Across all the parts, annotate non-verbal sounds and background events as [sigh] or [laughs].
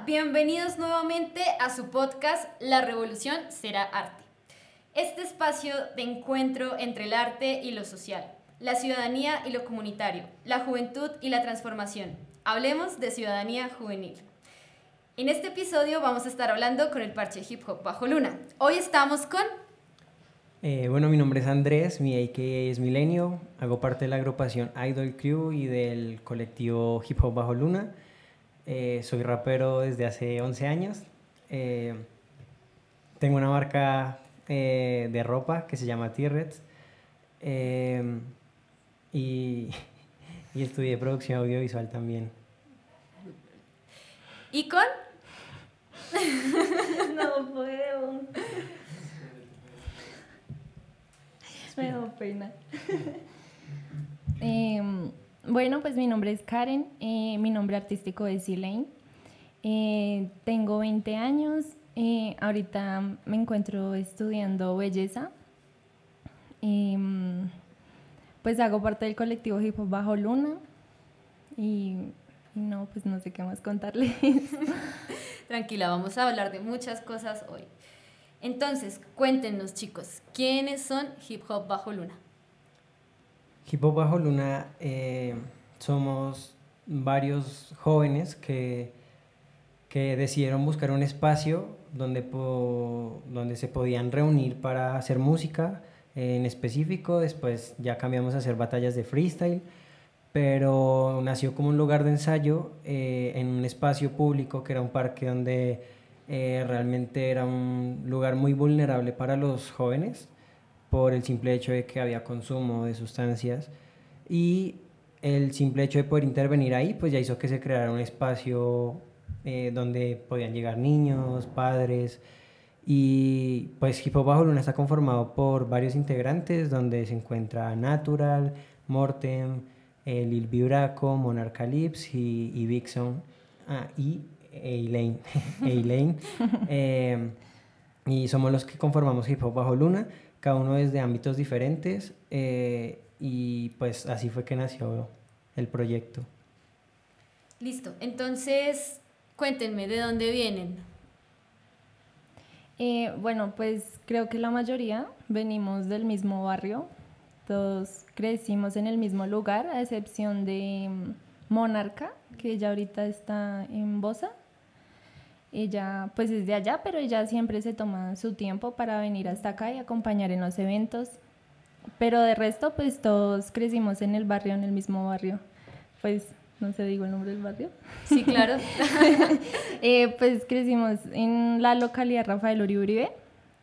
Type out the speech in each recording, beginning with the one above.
Bienvenidos nuevamente a su podcast La Revolución será arte. Este espacio de encuentro entre el arte y lo social, la ciudadanía y lo comunitario, la juventud y la transformación. Hablemos de ciudadanía juvenil. En este episodio vamos a estar hablando con el parche hip hop Bajo Luna. Hoy estamos con... Eh, bueno, mi nombre es Andrés, mi AK es Milenio, hago parte de la agrupación Idol Crew y del colectivo Hip Hop Bajo Luna. Eh, soy rapero desde hace 11 años. Eh, tengo una marca eh, de ropa que se llama T-Rex. y, [laughs] y estudié producción audiovisual también. ¿Y con? [laughs] no puedo. Me da pena. [laughs] Bueno, pues mi nombre es Karen, eh, mi nombre artístico es Elaine. Eh, tengo 20 años, eh, ahorita me encuentro estudiando belleza. Em, pues hago parte del colectivo Hip Hop Bajo Luna y no, pues no sé qué más contarles. [laughs] Tranquila, vamos a hablar de muchas cosas hoy. Entonces, cuéntenos chicos, ¿quiénes son Hip Hop Bajo Luna? Hip Hop Bajo Luna eh, somos varios jóvenes que, que decidieron buscar un espacio donde, donde se podían reunir para hacer música en específico. Después ya cambiamos a hacer batallas de freestyle, pero nació como un lugar de ensayo eh, en un espacio público que era un parque donde eh, realmente era un lugar muy vulnerable para los jóvenes por el simple hecho de que había consumo de sustancias y el simple hecho de poder intervenir ahí pues ya hizo que se creara un espacio eh, donde podían llegar niños, padres y pues Hip Hop Bajo Luna está conformado por varios integrantes donde se encuentra Natural, Mortem, eh, Lil Biuraco, Monarca Lips y, y ah, y Elaine, [laughs] Elaine. [laughs] Eh, y somos los que conformamos Hip Hop Bajo Luna cada uno es de ámbitos diferentes eh, y pues así fue que nació el proyecto. Listo, entonces cuéntenme de dónde vienen. Eh, bueno, pues creo que la mayoría venimos del mismo barrio, todos crecimos en el mismo lugar, a excepción de mm, Monarca, que ya ahorita está en Bosa. Ella pues es de allá, pero ella siempre se toma su tiempo para venir hasta acá y acompañar en los eventos. Pero de resto pues todos crecimos en el barrio, en el mismo barrio. Pues no sé, digo el nombre del barrio. Sí, claro. [laughs] Eh, pues crecimos en la localidad Rafael Uribe,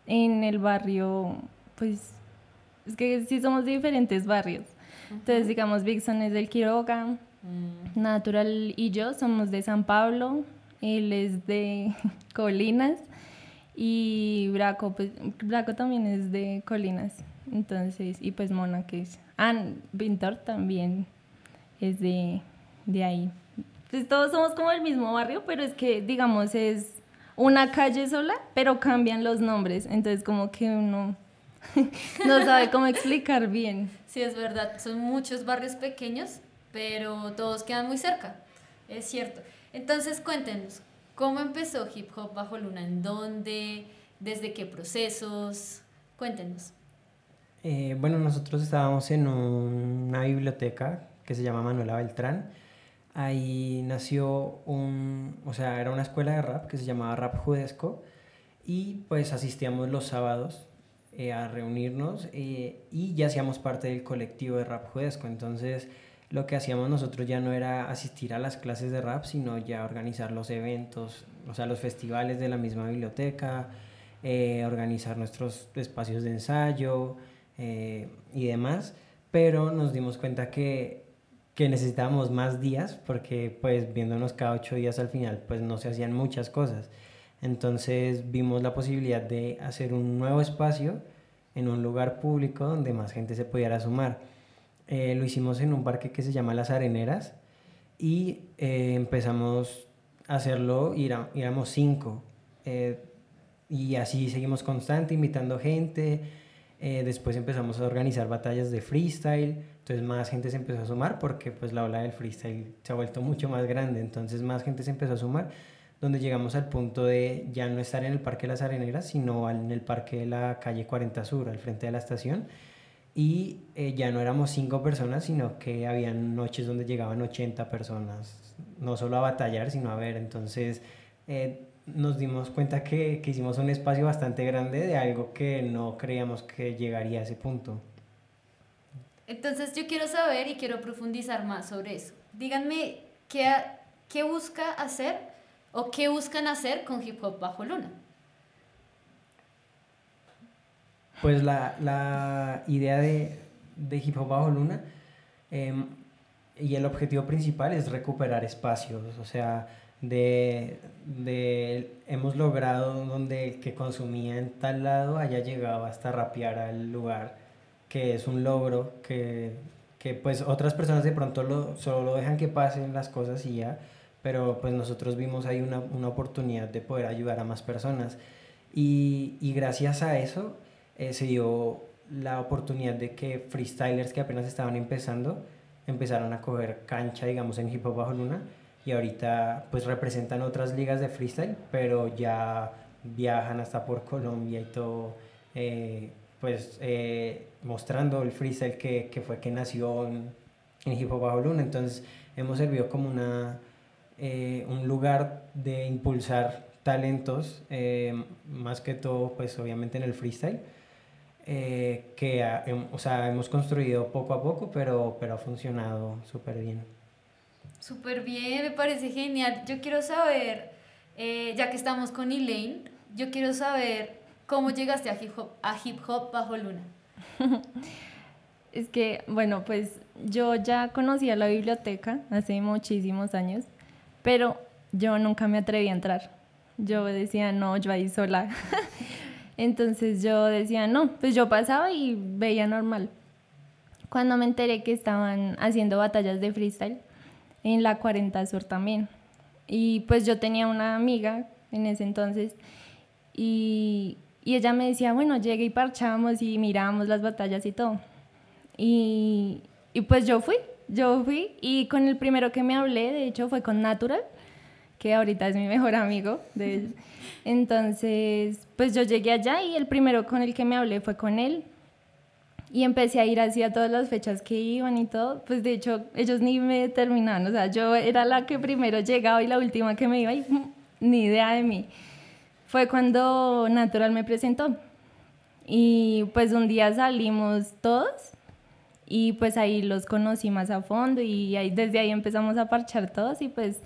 en el barrio, pues es que sí somos de diferentes barrios. Entonces, digamos, Vixon es del Quiroga, mm. Natural y yo somos de San Pablo, él es de [laughs] Colinas y Braco, pues Braco también es de Colinas. Entonces, y pues Mona que es, ah, Vintor también es de, de ahí. Pues todos somos como el mismo barrio, pero es que digamos es una calle sola, pero cambian los nombres, entonces como que uno [laughs] no sabe cómo explicar bien. Sí, es verdad, son muchos barrios pequeños, pero todos quedan muy cerca, es cierto. Entonces cuéntenos, ¿cómo empezó Hip Hop Bajo Luna? ¿En dónde? ¿Desde qué procesos? Cuéntenos. Eh, bueno, nosotros estábamos en una biblioteca que se llama Manuela Beltrán. Ahí nació un, o sea, era una escuela de rap que se llamaba Rap Judesco y pues asistíamos los sábados eh, a reunirnos eh, y ya hacíamos parte del colectivo de Rap Judesco. Entonces, lo que hacíamos nosotros ya no era asistir a las clases de rap, sino ya organizar los eventos, o sea, los festivales de la misma biblioteca, eh, organizar nuestros espacios de ensayo eh, y demás, pero nos dimos cuenta que, que necesitábamos más días porque pues viéndonos cada ocho días al final pues no se hacían muchas cosas. Entonces vimos la posibilidad de hacer un nuevo espacio en un lugar público donde más gente se pudiera sumar. Eh, lo hicimos en un parque que se llama Las Areneras y eh, empezamos a hacerlo, y éramos cinco. Eh, y así seguimos constante, invitando gente. después empezamos a organizar batallas de freestyle. Entonces más gente se empezó a sumar porque pues la ola del freestyle se ha vuelto mucho más grande. Entonces más gente se empezó a sumar. donde llegamos al punto de ya no estar en el Parque de las Areneras, sino en el Parque de la calle 40 Sur, al frente de la estación. Y eh, ya no éramos cinco personas, sino que había noches donde llegaban 80 personas, no solo a batallar, sino a ver. Entonces eh, nos dimos cuenta que, que hicimos un espacio bastante grande de algo que no creíamos que llegaría a ese punto. Entonces yo quiero saber y quiero profundizar más sobre eso. Díganme, ¿qué, qué busca hacer o qué buscan hacer con Hip Hop Bajo Luna? Pues la, la idea de, de, Hip Hop Bajo Luna em, y el objetivo principal es recuperar espacios, o sea, de, de, hemos logrado donde el que consumía en tal lado haya llegado hasta rapear al lugar, que es un logro que, que pues otras personas de pronto lo, solo lo dejan que pasen las cosas y ya, pero pues nosotros vimos ahí una, una oportunidad de poder ayudar a más personas. Y, y gracias a eso eh, se dio la oportunidad de que freestylers que apenas estaban empezando empezaron a coger cancha, digamos, en hip hop bajo luna y ahorita pues representan otras ligas de freestyle, pero ya viajan hasta por Colombia y todo, eh, pues eh, mostrando el freestyle que, que, fue que nació en, hip hop bajo luna. Entonces hemos servido como una, un lugar de impulsar talentos, más que todo pues obviamente en el freestyle eh, que o sea, hemos construido poco a poco, pero, pero ha funcionado súper bien. Súper bien, me parece genial. Yo quiero saber, eh, ya que estamos con Elaine, yo quiero saber cómo llegaste a hip hop, a hip hop bajo luna. [laughs] es que, bueno, pues yo ya conocía la biblioteca hace muchísimos años, pero yo nunca me atreví a entrar. Yo decía, no, yo ahí sola. [laughs] Entonces yo decía, no, pues yo pasaba y veía normal. Cuando me enteré que estaban haciendo batallas de freestyle en la 40 Sur también. Y pues yo tenía una amiga en ese entonces y, y ella me decía, bueno, llegué y parchamos y mirábamos las batallas y todo. Y, y pues yo fui, yo fui y con el primero que me hablé, de hecho, fue con Natural que ahorita es mi mejor amigo. Entonces, pues yo llegué allá y el primero con el que me hablé fue con él. Y empecé a ir así a todas las fechas que iban y todo. Pues de hecho, ellos ni me terminaban. O sea, yo era la que primero llegaba y la última que me iba y ni idea de mí. Fue cuando Natural me presentó. Y pues un día salimos todos y pues ahí los conocí más a fondo y desde ahí empezamos a parchar todos y pues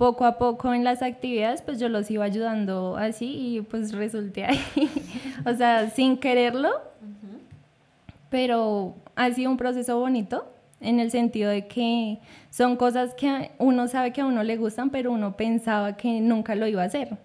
poco a poco en las actividades, pues yo los iba ayudando así y pues resulté ahí. [laughs] o sea, sin quererlo, pero ha sido un proceso bonito en el sentido de que son cosas que uno sabe que a uno le gustan, pero uno pensaba que nunca lo iba a hacer.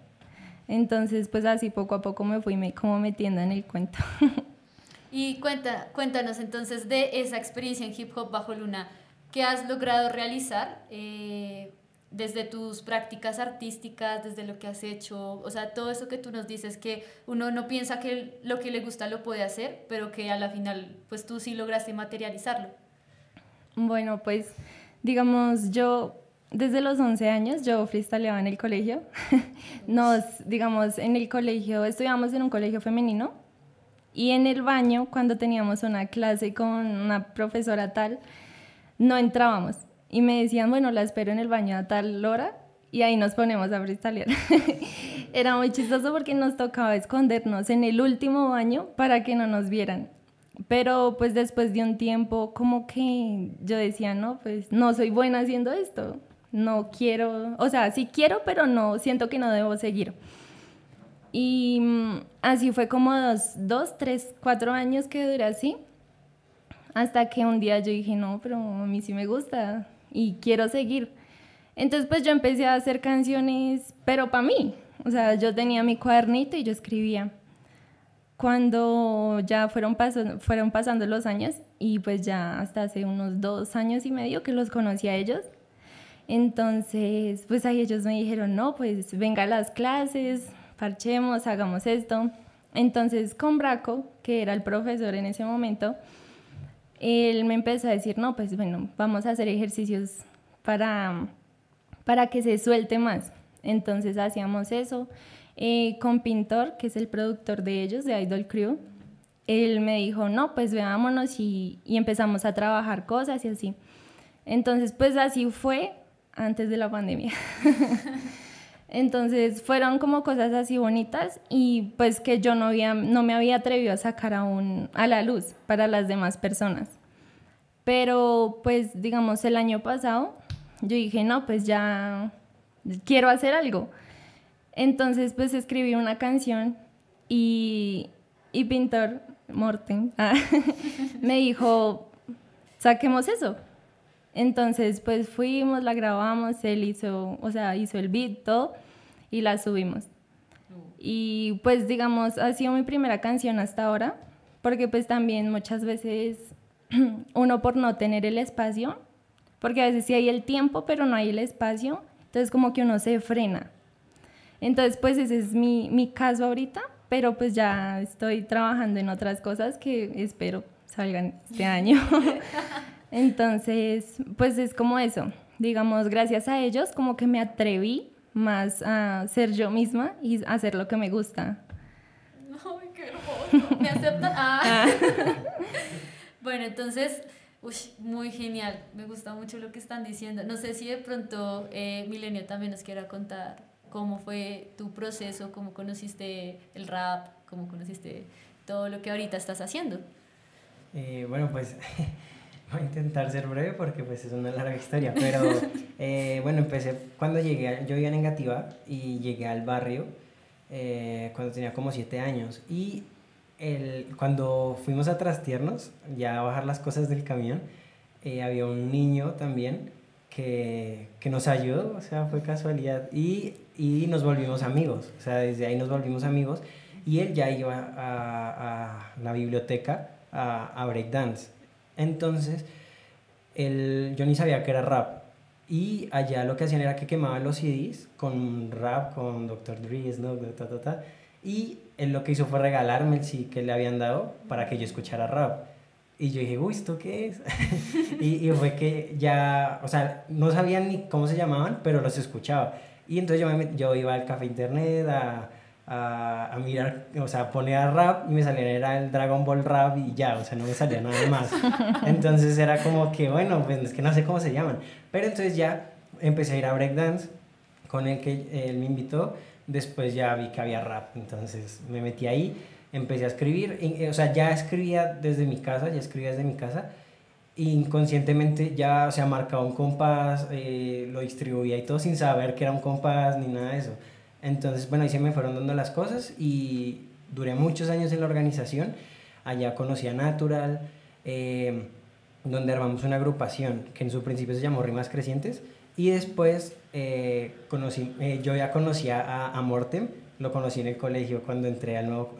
Entonces, pues así poco a poco me fui me, como metiendo en el cuento. [laughs] y cuéntanos entonces de esa experiencia en hip hop bajo luna, ¿qué has logrado realizar? Eh, desde tus prácticas artísticas, desde lo que has hecho, o sea, todo eso que tú nos dices que uno no piensa que lo que le gusta lo puede hacer, pero que a la final, pues tú sí lograste materializarlo. Bueno, pues digamos, yo desde los 11 años yo freestyleaba en el colegio. [laughs] Nos, digamos, en el colegio, estudiamos en un colegio femenino y en el baño, cuando teníamos una clase con una profesora tal, no entrábamos y me decían, bueno, la espero en el baño a tal hora y ahí nos ponemos a freestylear. [laughs] Era muy chistoso porque nos tocaba escondernos en el último baño para que no nos vieran. Pero pues después de un tiempo como que yo decía, no, pues no soy buena haciendo esto. No quiero, o sea, sí quiero, pero no, siento que no debo seguir. Y mm, así fue como dos, dos, tres, cuatro años que duré así. Hasta que un día yo dije, no, pero a mí sí me gusta, y quiero seguir. Entonces pues yo empecé a hacer canciones, pero para mí. O sea, yo tenía mi cuadernito y yo escribía. Cuando ya fueron, fueron pasando los años y pues ya hasta hace unos dos años y medio que los conocí a ellos, entonces pues ahí ellos me dijeron, no, pues venga a las clases, parchemos, hagamos esto. Entonces con Braco, que era el profesor en ese momento, él me empezó a decir, no, pues bueno, vamos a hacer ejercicios para, para que se suelte más. Entonces hacíamos eso. Eh, con Pintor, que es el productor de ellos, de Idol Crew, él me dijo, no, pues veámonos y, y empezamos a trabajar cosas y así. Entonces, pues así fue antes de la pandemia. [laughs] Entonces fueron como cosas así bonitas y pues que yo no, había, no me había atrevido a sacar aún a la luz para las demás personas. Pero pues digamos el año pasado yo dije, no, pues ya quiero hacer algo. Entonces pues escribí una canción y, y Pintor Morten [laughs] me dijo, saquemos eso. Entonces, pues fuimos, la grabamos, él hizo, o sea, hizo el beat, todo, y la subimos. Y pues, digamos, ha sido mi primera canción hasta ahora, porque pues también muchas veces [clears throat] uno por no tener el espacio, porque a veces sí hay el tiempo, pero no hay el espacio, entonces como que uno se frena. Entonces, pues ese es mi, mi caso ahorita, pero pues ya estoy trabajando en otras cosas que espero salgan este [laughs] año. [laughs] Entonces, pues es como eso. Digamos, gracias a ellos como que me atreví más a ser yo misma y hacer lo que me gusta. ¡Ay, qué hermoso! ¿Me aceptan? [laughs] Ah. ah. [laughs] bueno, entonces, uy, muy genial. Me gusta mucho lo que están diciendo. No sé si de pronto eh, Milenio también nos quiera contar cómo fue tu proceso, cómo conociste el rap, cómo conociste todo lo que ahorita estás haciendo. Eh, bueno, pues [laughs] Voy [laughs] a intentar ser breve porque pues es una larga historia, pero [laughs] eh, bueno, empecé cuando llegué, yo vivía en Engativá y llegué al barrio eh, cuando tenía como siete años. Y el, cuando fuimos a trastiernos, ya a bajar las cosas del camión, eh, había un niño también que, que, nos ayudó, o sea, fue casualidad. Y, y, nos volvimos amigos, o sea, desde ahí nos volvimos amigos. Y él ya iba a, a la biblioteca a, a breakdance entonces, el, yo ni sabía que era rap. Y allá lo que hacían era que quemaban los CDs con rap, con Dr. Dre, Snoop, ta, ta, ta. Y él lo que hizo fue regalarme el CD que le habían dado para que yo escuchara rap. Y yo dije, uy, ¿esto qué es? [laughs] y, y, fue que ya, o sea, no sabían ni cómo se llamaban, pero los escuchaba. Y entonces yo, me, yo iba al café internet a, a, a, mirar, o sea, ponía rap y me salía era el Dragon Ball rap y ya, o sea, no me salía nada más. [laughs] Entonces era como que, bueno, pues es que no sé cómo se llaman. Pero entonces ya empecé a ir a breakdance con el que él me invitó. Después ya vi que había rap, entonces me metí ahí, empecé a escribir, o sea, ya escribía desde mi casa, ya escribía desde mi casa. Inconscientemente ya, o sea, marcaba un compás, eh, lo distribuía y todo sin saber que era un compás ni nada de eso entonces, bueno, ahí se me fueron dando las cosas y duré muchos años en la organización. Allá conocí a Natural, eh, donde armamos una agrupación que en su principio se llamó Rimas Crecientes. Y después eh, conocí, eh, yo ya conocía a, a, Mortem, lo conocí en el colegio cuando entré al nuevo,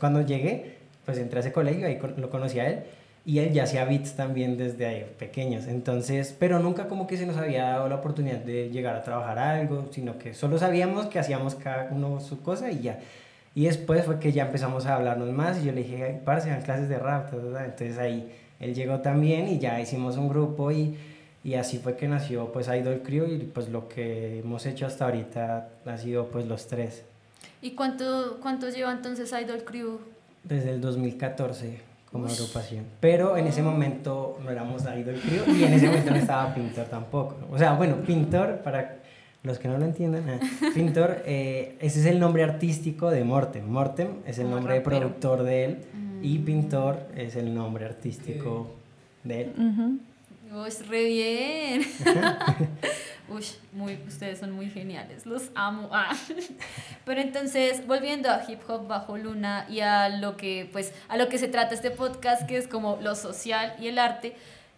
cuando llegué, pues entré a ese colegio, ahí lo conocí a él y él ya hacía beats también desde pequeños. Entonces, pero nunca como que se nos había dado la oportunidad de llegar a trabajar algo, sino que solo sabíamos que hacíamos cada uno su cosa y ya. Y después fue que ya empezamos a hablarnos más y yo le dije, para sean clases de rap, entonces ahí él llegó también y ya hicimos un grupo y, y así fue que nació pues Idol Crew y pues lo que hemos hecho hasta ahorita ha sido pues los tres. ¿Y cuánto, cuánto lleva entonces Idol Crew? Desde el 2014 como agrupación. Pero en ese momento no éramos Idol Crew y en ese momento no estaba Pintor tampoco. O sea, bueno, Pintor, para los que no lo entiendan, [laughs] Pintor, eh, ese es el nombre artístico de Mortem. Mortem es el nombre de productor de él y mm. Pintor es el nombre artístico de él. Uh re bien. [laughs] Uy, muy, ustedes son muy geniales, los amo. Ah. [laughs] Pero entonces, volviendo a Hip Hop Bajo Luna y a lo que, pues, a lo que se trata este podcast, que es como lo social y el arte,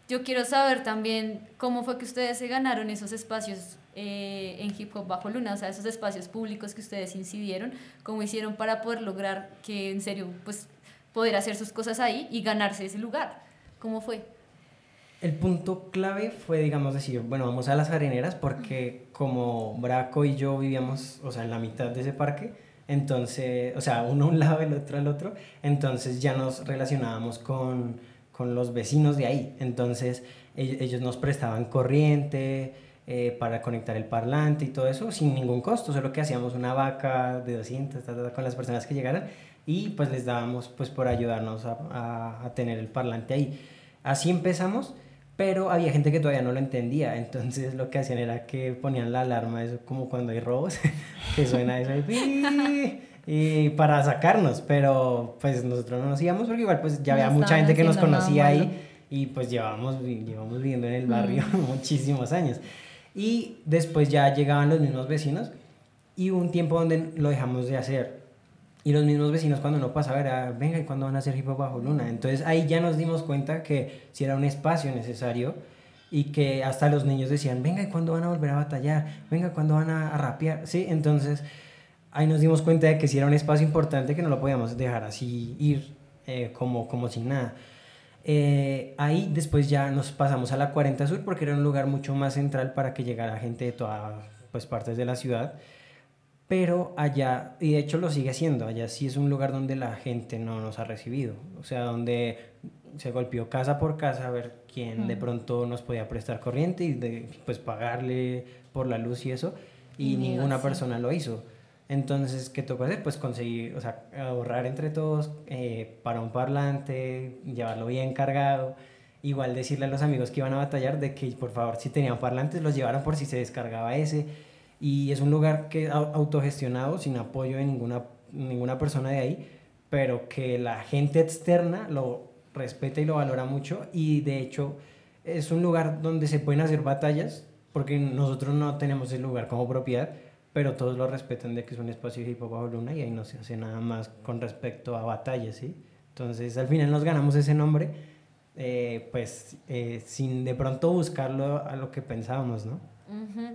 yo quiero saber también cómo fue que ustedes se ganaron esos espacios eh, en Hip Hop Bajo Luna, o sea, esos espacios públicos que ustedes incidieron, cómo hicieron para poder lograr que, en serio, pues, poder hacer sus cosas ahí y ganarse ese lugar. ¿Cómo fue? El punto clave fue, digamos, decir, bueno, vamos a las areneras porque como Braco y yo vivíamos, o sea, en la mitad de ese parque, entonces, o sea, uno a un lado, el otro al otro, entonces ya nos relacionábamos con, con los vecinos de ahí, entonces ellos nos prestaban corriente, eh, para conectar el parlante y todo eso sin ningún costo, solo que hacíamos una vaca de 200 con las personas que llegaran y pues les dábamos pues por ayudarnos a, a, tener el parlante ahí. Así empezamos, pero había gente que todavía no lo entendía, entonces lo que hacían era que ponían la alarma, eso como cuando hay robos, [laughs] que suena eso [laughs] y para sacarnos, pero pues nosotros no nos íbamos porque igual pues ya había mucha gente que nos conocía ahí y pues llevamos, llevamos viviendo en el barrio mm. [laughs] muchísimos años. Y después ya llegaban los mismos vecinos y hubo un tiempo donde lo dejamos de hacer. Y los mismos vecinos cuando no pasaba era, venga, ¿y cuándo van a hacer hip hop bajo luna? Entonces ahí ya nos dimos cuenta que si era un espacio necesario y que hasta los niños decían, venga, ¿y cuándo van a volver a batallar? Venga, ¿cuándo van a, a rapear? Sí, entonces ahí nos dimos cuenta de que si era un espacio importante que no lo podíamos dejar así ir eh, como, como sin nada. Eh, ahí después ya nos pasamos a la 40 Sur porque era un lugar mucho más central para que llegara gente de todas pues, partes de la ciudad. Pero allá, y de hecho lo sigue siendo, allá sí es un lugar donde la gente no nos ha recibido. O sea, donde se golpeó casa por casa a ver quién de pronto nos podía prestar corriente y de, pues pagarle por la luz y eso. Y ninguna persona lo hizo. Entonces, ¿qué tocó hacer? Pues conseguir, o sea, ahorrar entre todos eh, para un parlante, llevarlo bien cargado. Igual decirle a los amigos que iban a batallar de que por favor si tenían parlantes los llevaran por si se descargaba ese. Y es un lugar que autogestionado, sin apoyo de ninguna, ninguna persona de ahí, pero que la gente externa lo respeta y lo valora mucho. Y de hecho es un lugar donde se pueden hacer batallas, porque nosotros no tenemos el lugar como propiedad, pero todos lo respetan de que es un espacio de bajo luna y ahí no se hace nada más con respecto a batallas, ¿sí? Entonces al final nos ganamos ese nombre, eh, pues eh, sin de pronto buscarlo a lo que pensábamos, ¿no?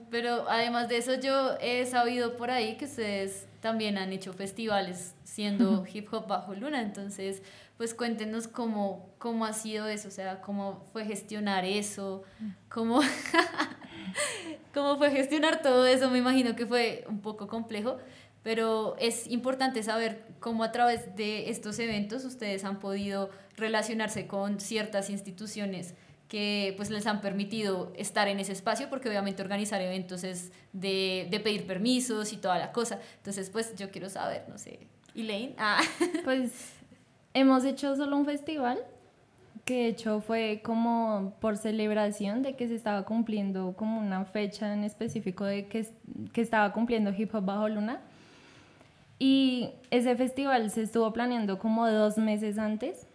Pero además de eso yo he sabido por ahí que ustedes también han hecho festivales siendo hip hop bajo luna, entonces pues cuéntenos cómo, cómo ha sido eso, o sea, cómo fue gestionar eso, cómo... [laughs] cómo fue gestionar todo eso, me imagino que fue un poco complejo, pero es importante saber cómo a través de estos eventos ustedes han podido relacionarse con ciertas instituciones que pues les han permitido estar en ese espacio, porque obviamente organizar eventos es de, de pedir permisos y toda la cosa. Entonces, pues yo quiero saber, no sé, Elaine. Ah. [laughs] Pues hemos hecho solo un festival que hecho fue como por celebración de que se estaba cumpliendo como una fecha en específico de que, que estaba cumpliendo Hip Hop Bajo Luna. Y ese festival se estuvo planeando como dos meses antes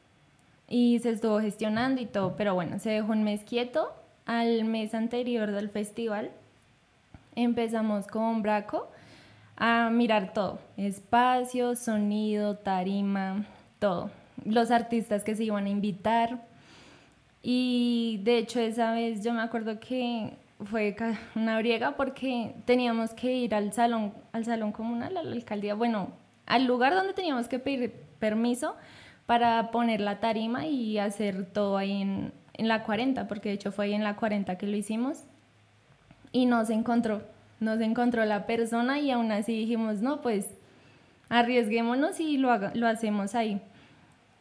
y se estuvo gestionando y todo, pero bueno, se dejó un mes quieto. Al mes anterior del festival empezamos con Braco a mirar todo, espacio, sonido, tarima, todo los artistas que se iban a invitar. Y de hecho esa vez yo me acuerdo que fue una briega porque teníamos que ir al salón, al salón comunal, a la alcaldía, bueno, al lugar donde teníamos que pedir permiso para poner la tarima y hacer todo ahí en, la 40, porque de hecho fue ahí en la 40 que lo hicimos. Y nos encontró, nos encontró la persona y aún así dijimos, no, pues arriesguémonos y lo, lo hacemos ahí.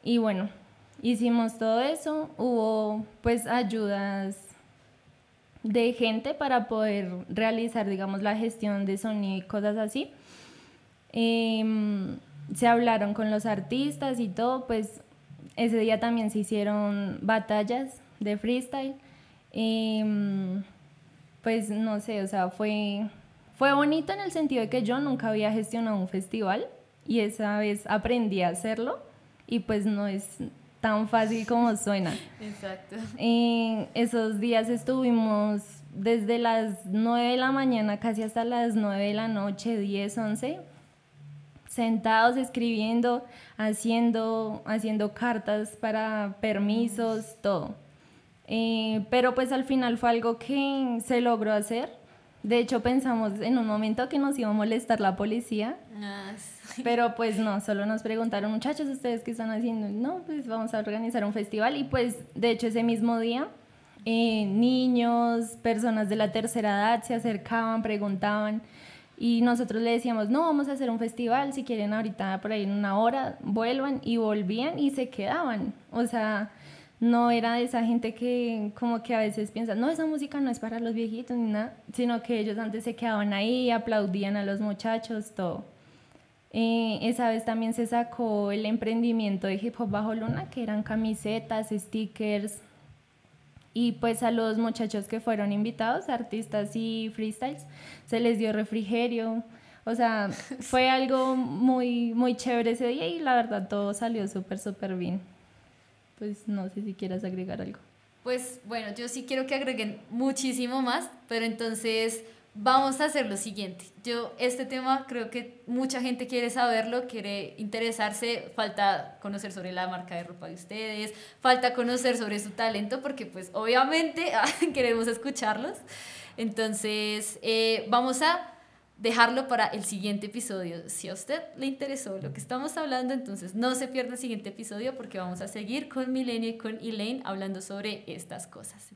Y bueno, hicimos todo eso, hubo pues ayudas de gente para poder realizar, digamos, la gestión de sonido y cosas así. Em, se hablaron con los artistas y todo, pues ese día también se hicieron batallas de freestyle. Em, pues no sé, o sea, fue, fue bonito en el sentido de que yo nunca había gestionado un festival y esa vez aprendí a hacerlo y pues no es tan fácil como suena. Exacto. En esos días estuvimos desde las 9 de la mañana casi hasta las 9 de la noche, 10, 11, sentados escribiendo, haciendo, haciendo cartas para permisos, todo. Eh, pero pues al final fue algo que se logró hacer. De hecho pensamos en un momento que nos iba a molestar la policía. Ah, pero pues no, solo nos preguntaron, muchachos, ¿ustedes qué están haciendo? No, pues vamos a organizar un festival y pues de hecho ese mismo día eh, niños, personas de la tercera edad se acercaban, preguntaban y nosotros le decíamos, no, vamos a hacer un festival, si quieren ahorita por ahí en una hora, vuelvan y volvían y se quedaban. O sea, no era de esa gente que como que a veces piensa, no, esa música no es para los viejitos ni nada, sino que ellos antes se quedaban ahí, aplaudían a los muchachos, todo. Eh, esa vez también se sacó el emprendimiento de Hip Hop Bajo Luna, que eran camisetas, stickers, y pues a los muchachos que fueron invitados, artistas y freestyles, se les dio refrigerio. O sea, [laughs] fue algo muy, muy chévere ese día y la verdad todo salió súper, súper bien pues no sé si quieras agregar algo. Pues bueno, yo sí quiero que agreguen muchísimo más, pero entonces vamos a hacer lo siguiente. Yo este tema creo que mucha gente quiere saberlo, quiere interesarse, falta conocer sobre la marca de ropa de ustedes, falta conocer sobre su talento, porque pues obviamente [laughs] queremos escucharlos. Entonces eh, vamos a dejarlo para el siguiente episodio. Si a usted le interesó lo que estamos hablando, entonces no se pierda el siguiente episodio porque vamos a seguir con Milenio y con Elaine hablando sobre estas cosas.